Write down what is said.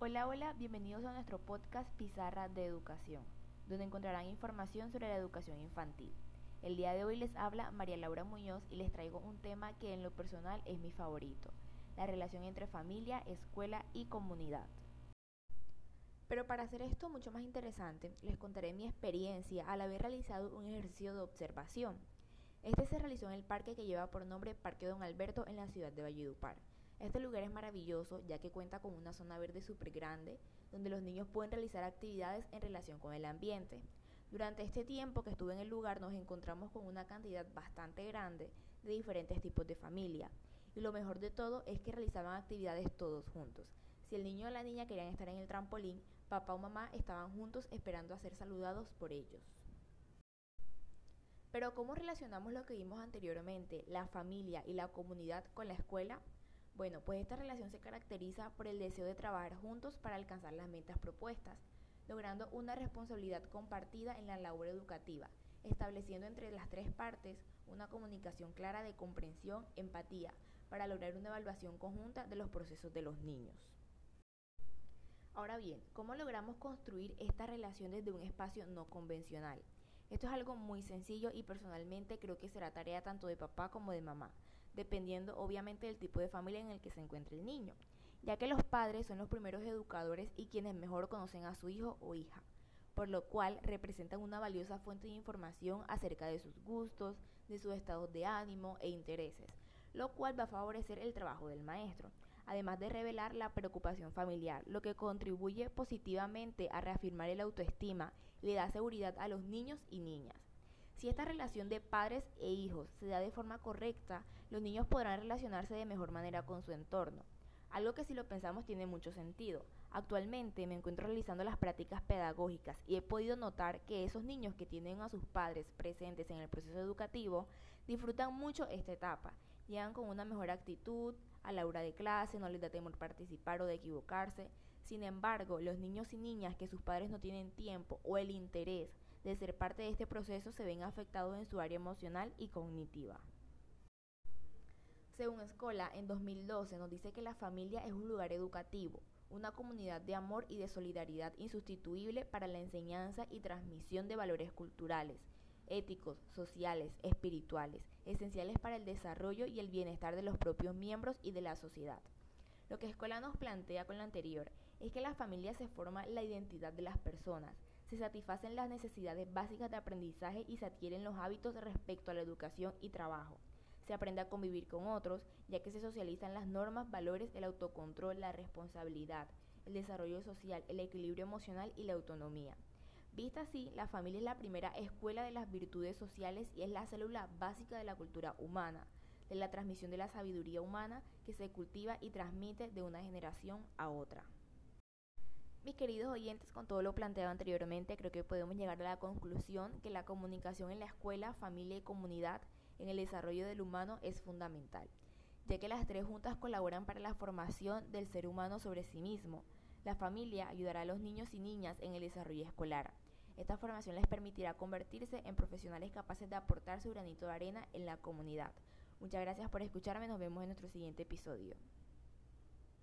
Hola, hola, bienvenidos a nuestro podcast Pizarra de Educación, donde encontrarán información sobre la educación infantil. El día de hoy les habla María Laura Muñoz y les traigo un tema que en lo personal es mi favorito, la relación entre familia, escuela y comunidad. Pero para hacer esto mucho más interesante, les contaré mi experiencia al haber realizado un ejercicio de observación. Este se realizó en el parque que lleva por nombre Parque Don Alberto en la ciudad de Valledupar. Este lugar es maravilloso ya que cuenta con una zona verde súper grande donde los niños pueden realizar actividades en relación con el ambiente. Durante este tiempo que estuve en el lugar nos encontramos con una cantidad bastante grande de diferentes tipos de familia. Y lo mejor de todo es que realizaban actividades todos juntos. Si el niño o la niña querían estar en el trampolín, papá o mamá estaban juntos esperando a ser saludados por ellos. Pero ¿cómo relacionamos lo que vimos anteriormente, la familia y la comunidad con la escuela? Bueno, pues esta relación se caracteriza por el deseo de trabajar juntos para alcanzar las metas propuestas, logrando una responsabilidad compartida en la labor educativa, estableciendo entre las tres partes una comunicación clara de comprensión, empatía, para lograr una evaluación conjunta de los procesos de los niños. Ahora bien, ¿cómo logramos construir esta relación desde un espacio no convencional? Esto es algo muy sencillo y personalmente creo que será tarea tanto de papá como de mamá, dependiendo obviamente del tipo de familia en el que se encuentre el niño, ya que los padres son los primeros educadores y quienes mejor conocen a su hijo o hija, por lo cual representan una valiosa fuente de información acerca de sus gustos, de sus estados de ánimo e intereses, lo cual va a favorecer el trabajo del maestro, además de revelar la preocupación familiar, lo que contribuye positivamente a reafirmar el autoestima y le da seguridad a los niños y niñas. Si esta relación de padres e hijos se da de forma correcta, los niños podrán relacionarse de mejor manera con su entorno. Algo que si lo pensamos tiene mucho sentido. Actualmente me encuentro realizando las prácticas pedagógicas y he podido notar que esos niños que tienen a sus padres presentes en el proceso educativo disfrutan mucho esta etapa. Llegan con una mejor actitud a la hora de clase, no les da temor participar o de equivocarse. Sin embargo, los niños y niñas que sus padres no tienen tiempo o el interés de ser parte de este proceso se ven afectados en su área emocional y cognitiva. Según Escola, en 2012 nos dice que la familia es un lugar educativo, una comunidad de amor y de solidaridad insustituible para la enseñanza y transmisión de valores culturales, éticos, sociales, espirituales, esenciales para el desarrollo y el bienestar de los propios miembros y de la sociedad. Lo que Escola nos plantea con lo anterior es que la familia se forma la identidad de las personas, se satisfacen las necesidades básicas de aprendizaje y se adquieren los hábitos respecto a la educación y trabajo se aprende a convivir con otros, ya que se socializan las normas, valores, el autocontrol, la responsabilidad, el desarrollo social, el equilibrio emocional y la autonomía. Vista así, la familia es la primera escuela de las virtudes sociales y es la célula básica de la cultura humana, de la transmisión de la sabiduría humana que se cultiva y transmite de una generación a otra. Mis queridos oyentes, con todo lo planteado anteriormente, creo que podemos llegar a la conclusión que la comunicación en la escuela, familia y comunidad en el desarrollo del humano es fundamental, ya que las tres juntas colaboran para la formación del ser humano sobre sí mismo. La familia ayudará a los niños y niñas en el desarrollo escolar. Esta formación les permitirá convertirse en profesionales capaces de aportar su granito de arena en la comunidad. Muchas gracias por escucharme, nos vemos en nuestro siguiente episodio.